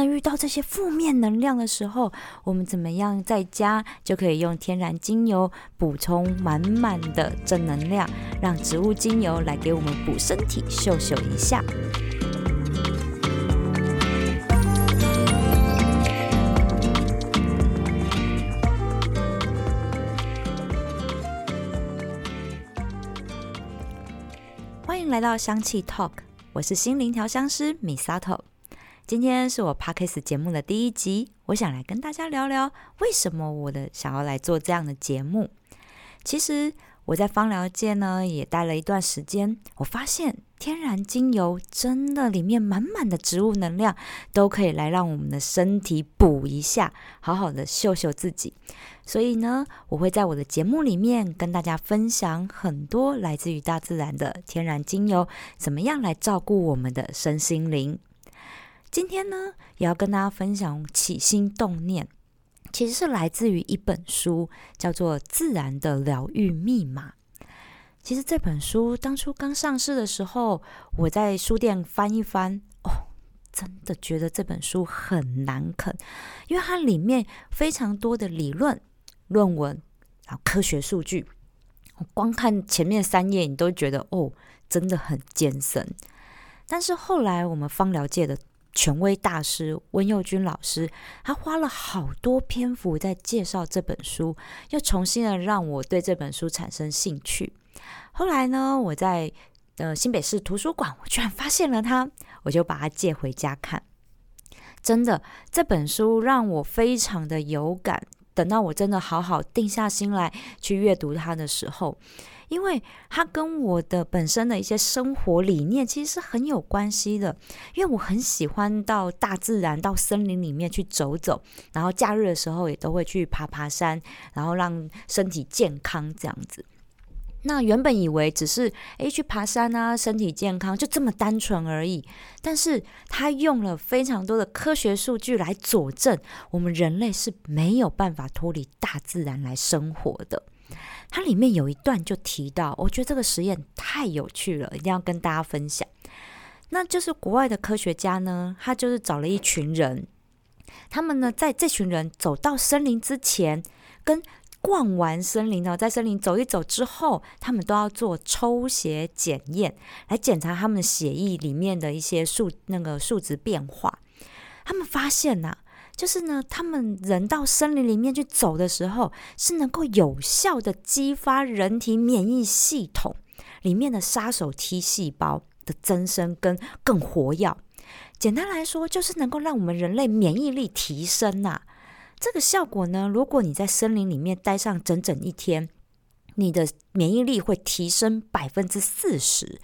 那遇到这些负面能量的时候，我们怎么样在家就可以用天然精油补充满满的正能量，让植物精油来给我们补身体，秀秀一下。欢迎来到香气 Talk，我是心灵调香师米萨头。今天是我 Podcast 节目的第一集，我想来跟大家聊聊为什么我的想要来做这样的节目。其实我在芳疗界呢也待了一段时间，我发现天然精油真的里面满满的植物能量，都可以来让我们的身体补一下，好好的秀秀自己。所以呢，我会在我的节目里面跟大家分享很多来自于大自然的天然精油，怎么样来照顾我们的身心灵。今天呢，也要跟大家分享起心动念，其实是来自于一本书，叫做《自然的疗愈密码》。其实这本书当初刚上市的时候，我在书店翻一翻，哦，真的觉得这本书很难啃，因为它里面非常多的理论、论文，然后科学数据，我光看前面三页，你都觉得哦，真的很艰深。但是后来我们芳疗界的权威大师温佑军老师，他花了好多篇幅在介绍这本书，又重新的让我对这本书产生兴趣。后来呢，我在呃新北市图书馆，我居然发现了它，我就把它借回家看。真的，这本书让我非常的有感。等到我真的好好定下心来去阅读它的时候，因为它跟我的本身的一些生活理念其实是很有关系的。因为我很喜欢到大自然、到森林里面去走走，然后假日的时候也都会去爬爬山，然后让身体健康这样子。那原本以为只是诶去爬山啊，身体健康就这么单纯而已，但是他用了非常多的科学数据来佐证，我们人类是没有办法脱离大自然来生活的。它里面有一段就提到，我觉得这个实验太有趣了，一定要跟大家分享。那就是国外的科学家呢，他就是找了一群人，他们呢在这群人走到森林之前跟。逛完森林呢，在森林走一走之后，他们都要做抽血检验，来检查他们血液里面的一些数那个数值变化。他们发现呐，就是呢，他们人到森林里面去走的时候，是能够有效的激发人体免疫系统里面的杀手 T 细胞的增生跟更活跃。简单来说，就是能够让我们人类免疫力提升呐。这个效果呢，如果你在森林里面待上整整一天，你的免疫力会提升百分之四十。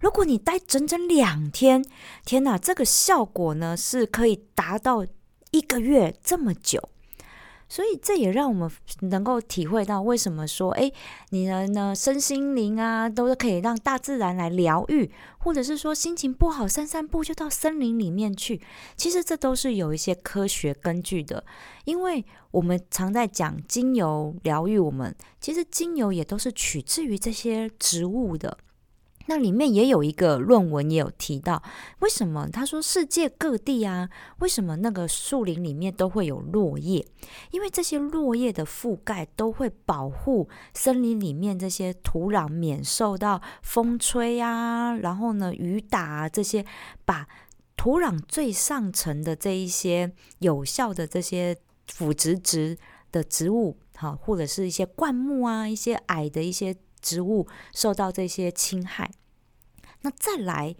如果你待整整两天，天哪，这个效果呢是可以达到一个月这么久。所以这也让我们能够体会到，为什么说，哎，你的呢身心灵啊，都是可以让大自然来疗愈，或者是说心情不好散散步就到森林里面去。其实这都是有一些科学根据的，因为我们常在讲精油疗愈，我们其实精油也都是取自于这些植物的。那里面也有一个论文也有提到，为什么他说世界各地啊，为什么那个树林里面都会有落叶？因为这些落叶的覆盖都会保护森林里面这些土壤免受到风吹啊，然后呢雨打啊这些，把土壤最上层的这一些有效的这些腐殖质的植物，好或者是一些灌木啊，一些矮的一些。植物受到这些侵害，那再来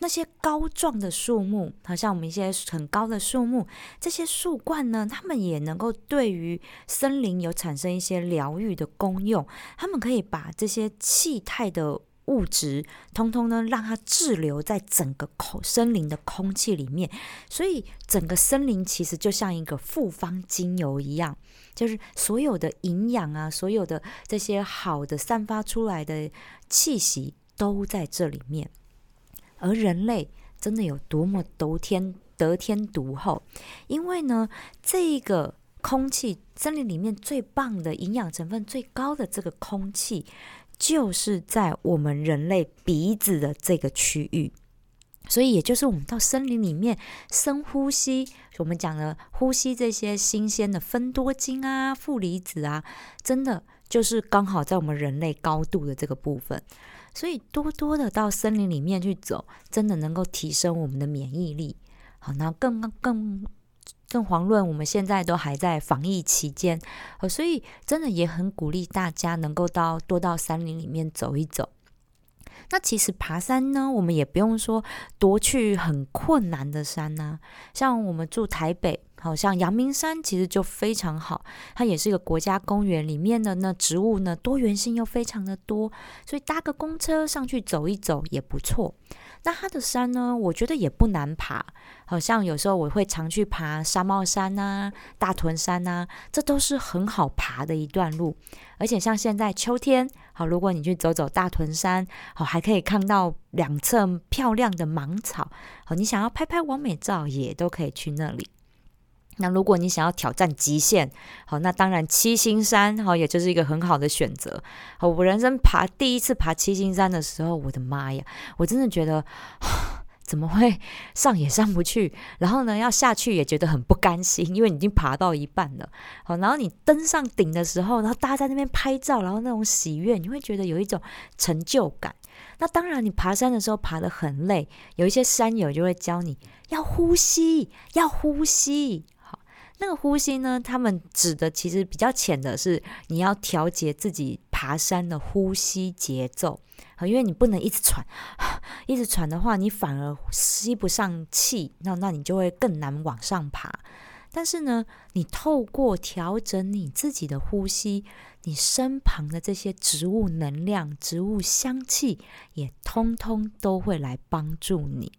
那些高壮的树木，好像我们一些很高的树木，这些树冠呢，它们也能够对于森林有产生一些疗愈的功用。它们可以把这些气态的物质，通通呢让它滞留在整个空森林的空气里面，所以整个森林其实就像一个复方精油一样。就是所有的营养啊，所有的这些好的散发出来的气息都在这里面。而人类真的有多么得天得天独厚？因为呢，这个空气森林里面最棒的营养成分最高的这个空气，就是在我们人类鼻子的这个区域。所以，也就是我们到森林里面深呼吸，我们讲的呼吸这些新鲜的芬多精啊、负离子啊，真的就是刚好在我们人类高度的这个部分。所以，多多的到森林里面去走，真的能够提升我们的免疫力。好，那更更更遑论我们现在都还在防疫期间，呃，所以真的也很鼓励大家能够到多到山林里面走一走。那其实爬山呢，我们也不用说多去很困难的山呐。像我们住台北，好像阳明山其实就非常好，它也是一个国家公园里面的那植物呢，多元性又非常的多，所以搭个公车上去走一走也不错。那它的山呢，我觉得也不难爬，好像有时候我会常去爬沙帽山呐、大屯山呐，这都是很好爬的一段路。而且像现在秋天，好，如果你去走走大屯山，好，还可以看到两侧漂亮的芒草，好，你想要拍拍完美照，也都可以去那里。那如果你想要挑战极限，好，那当然七星山，好，也就是一个很好的选择。好，我人生爬第一次爬七星山的时候，我的妈呀，我真的觉得怎么会上也上不去，然后呢要下去也觉得很不甘心，因为你已经爬到一半了。好，然后你登上顶的时候，然后大家在那边拍照，然后那种喜悦，你会觉得有一种成就感。那当然，你爬山的时候爬得很累，有一些山友就会教你要呼吸，要呼吸。那个呼吸呢？他们指的其实比较浅的是，你要调节自己爬山的呼吸节奏啊，因为你不能一直喘，一直喘的话，你反而吸不上气，那那你就会更难往上爬。但是呢，你透过调整你自己的呼吸，你身旁的这些植物能量、植物香气，也通通都会来帮助你。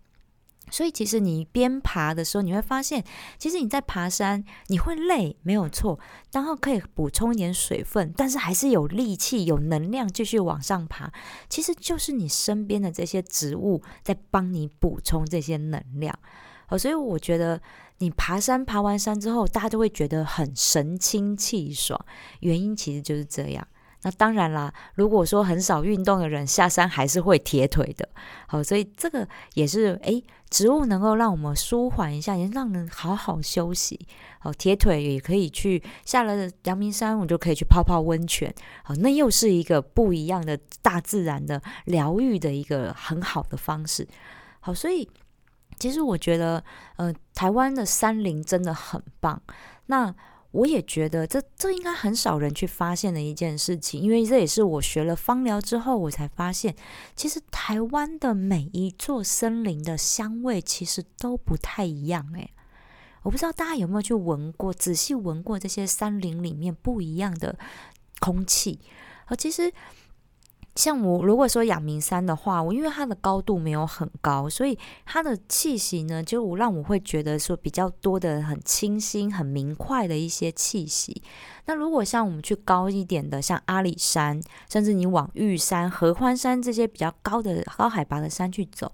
所以，其实你边爬的时候，你会发现，其实你在爬山，你会累，没有错。然后可以补充一点水分，但是还是有力气、有能量继续往上爬。其实就是你身边的这些植物在帮你补充这些能量。哦，所以我觉得你爬山爬完山之后，大家都会觉得很神清气爽。原因其实就是这样。那当然啦，如果说很少运动的人下山还是会铁腿的，好，所以这个也是诶，植物能够让我们舒缓一下，也让人好好休息。好，铁腿也可以去下了阳明山，我就可以去泡泡温泉。好，那又是一个不一样的大自然的疗愈的一个很好的方式。好，所以其实我觉得，呃，台湾的山林真的很棒。那我也觉得这这应该很少人去发现的一件事情，因为这也是我学了芳疗之后，我才发现，其实台湾的每一座森林的香味其实都不太一样。诶，我不知道大家有没有去闻过，仔细闻过这些山林里面不一样的空气，而其实。像我如果说阳明山的话，我因为它的高度没有很高，所以它的气息呢，就让我会觉得说比较多的很清新、很明快的一些气息。那如果像我们去高一点的，像阿里山，甚至你往玉山、合欢山这些比较高的高海拔的山去走，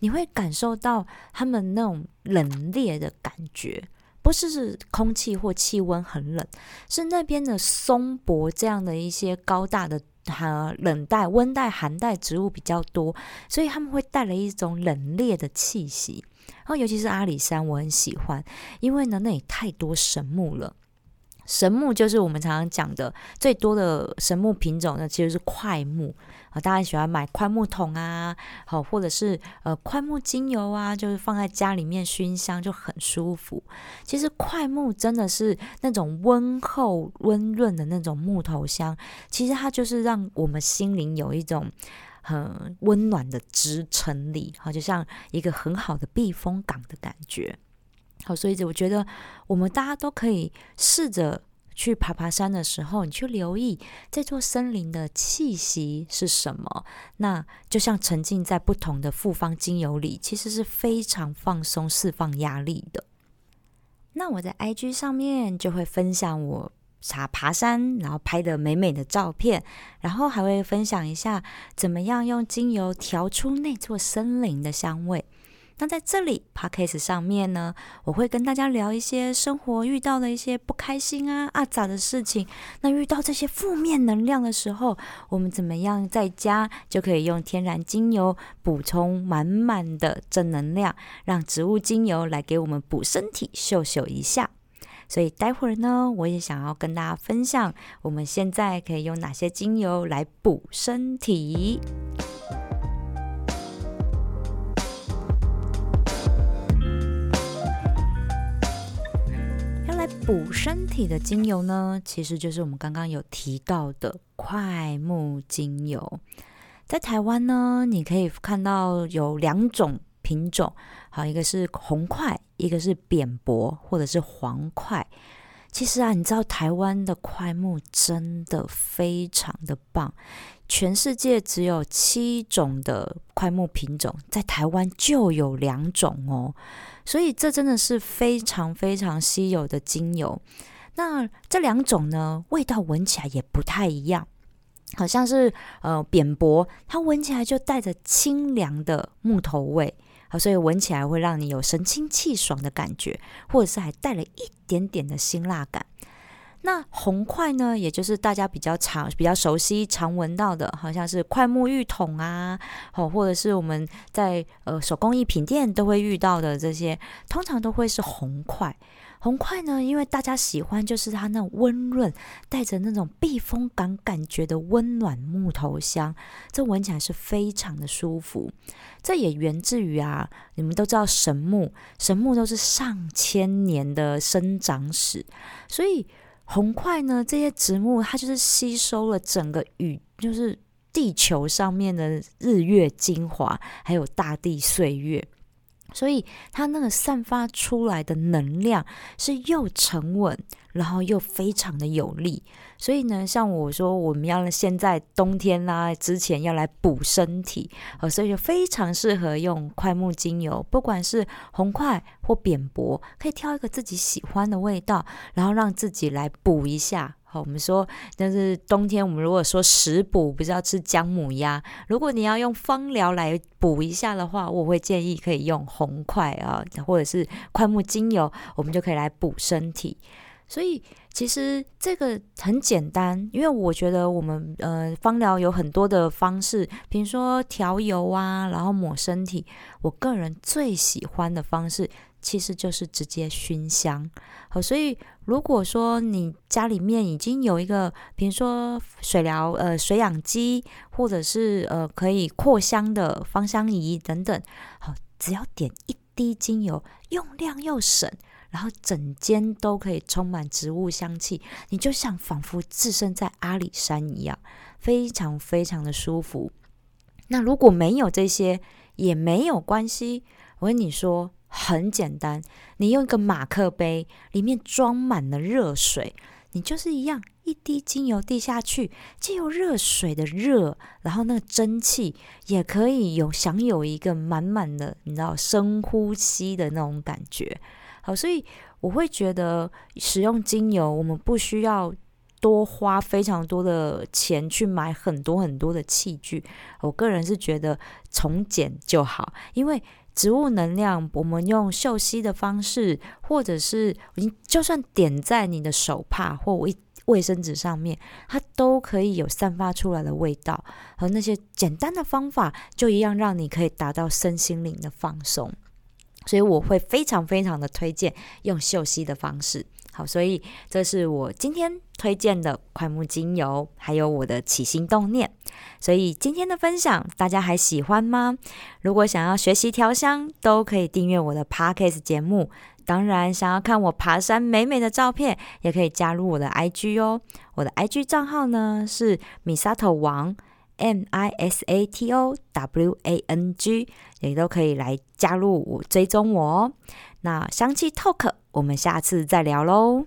你会感受到他们那种冷冽的感觉，不是是空气或气温很冷，是那边的松柏这样的一些高大的。寒，冷带、温带、寒带植物比较多，所以他们会带来一种冷冽的气息。然后，尤其是阿里山，我很喜欢，因为呢，那里太多神木了。神木就是我们常常讲的最多的神木品种呢，其实是块木啊。大家喜欢买块木桶啊，好，或者是呃块木精油啊，就是放在家里面熏香就很舒服。其实块木真的是那种温厚温润的那种木头香，其实它就是让我们心灵有一种很温暖的支撑力，好，就像一个很好的避风港的感觉。好，所以我觉得我们大家都可以试着去爬爬山的时候，你去留意这座森林的气息是什么。那就像沉浸在不同的复方精油里，其实是非常放松、释放压力的。那我在 IG 上面就会分享我爬爬山，然后拍的美美的照片，然后还会分享一下怎么样用精油调出那座森林的香味。那在这里 podcast 上面呢，我会跟大家聊一些生活遇到的一些不开心啊、啊咋的事情。那遇到这些负面能量的时候，我们怎么样在家就可以用天然精油补充满满的正能量，让植物精油来给我们补身体、秀秀一下。所以待会儿呢，我也想要跟大家分享，我们现在可以用哪些精油来补身体。补身体的精油呢，其实就是我们刚刚有提到的快木精油。在台湾呢，你可以看到有两种品种，好，一个是红块，一个是扁柏或者是黄块。其实啊，你知道台湾的快木真的非常的棒，全世界只有七种的快木品种，在台湾就有两种哦。所以这真的是非常非常稀有的精油。那这两种呢，味道闻起来也不太一样。好像是呃扁柏，它闻起来就带着清凉的木头味，好，所以闻起来会让你有神清气爽的感觉，或者是还带了一点点的辛辣感。那红块呢，也就是大家比较常、比较熟悉、常闻到的，好像是快木浴桶啊，好，或者是我们在呃手工艺品店都会遇到的这些，通常都会是红块。红块呢，因为大家喜欢就是它那温润，带着那种避风港感觉的温暖木头香，这闻起来是非常的舒服。这也源自于啊，你们都知道神木，神木都是上千年的生长史，所以。红块呢？这些植物它就是吸收了整个宇，就是地球上面的日月精华，还有大地岁月，所以它那个散发出来的能量是又沉稳。然后又非常的有力，所以呢，像我说我们要现在冬天啦，之前要来补身体，呃，所以就非常适合用快木精油，不管是红块或扁薄，可以挑一个自己喜欢的味道，然后让自己来补一下。好，我们说，但是冬天我们如果说食补，不是要吃姜母鸭，如果你要用芳疗来补一下的话，我会建议可以用红块啊，或者是快木精油，我们就可以来补身体。所以其实这个很简单，因为我觉得我们呃芳疗有很多的方式，比如说调油啊，然后抹身体。我个人最喜欢的方式其实就是直接熏香。好，所以如果说你家里面已经有一个，比如说水疗呃水养机，或者是呃可以扩香的芳香仪等等，好，只要点一滴精油，用量又省。然后整间都可以充满植物香气，你就像仿佛置身在阿里山一样，非常非常的舒服。那如果没有这些也没有关系，我跟你说很简单，你用一个马克杯，里面装满了热水，你就是一样，一滴精油滴下去，既有热水的热，然后那个蒸汽也可以有享有一个满满的，你知道深呼吸的那种感觉。好，所以我会觉得使用精油，我们不需要多花非常多的钱去买很多很多的器具。我个人是觉得从简就好，因为植物能量，我们用嗅吸的方式，或者是你就算点在你的手帕或卫卫生纸上面，它都可以有散发出来的味道。和那些简单的方法，就一样让你可以达到身心灵的放松。所以我会非常非常的推荐用嗅吸的方式。好，所以这是我今天推荐的快木精油，还有我的起心动念。所以今天的分享大家还喜欢吗？如果想要学习调香，都可以订阅我的 Podcast 节目。当然，想要看我爬山美美的照片，也可以加入我的 IG 哦。我的 IG 账号呢是 Misato 王。M I S A T O W A N G 也都可以来加入我追踪我哦。那香气 Talk，我们下次再聊喽。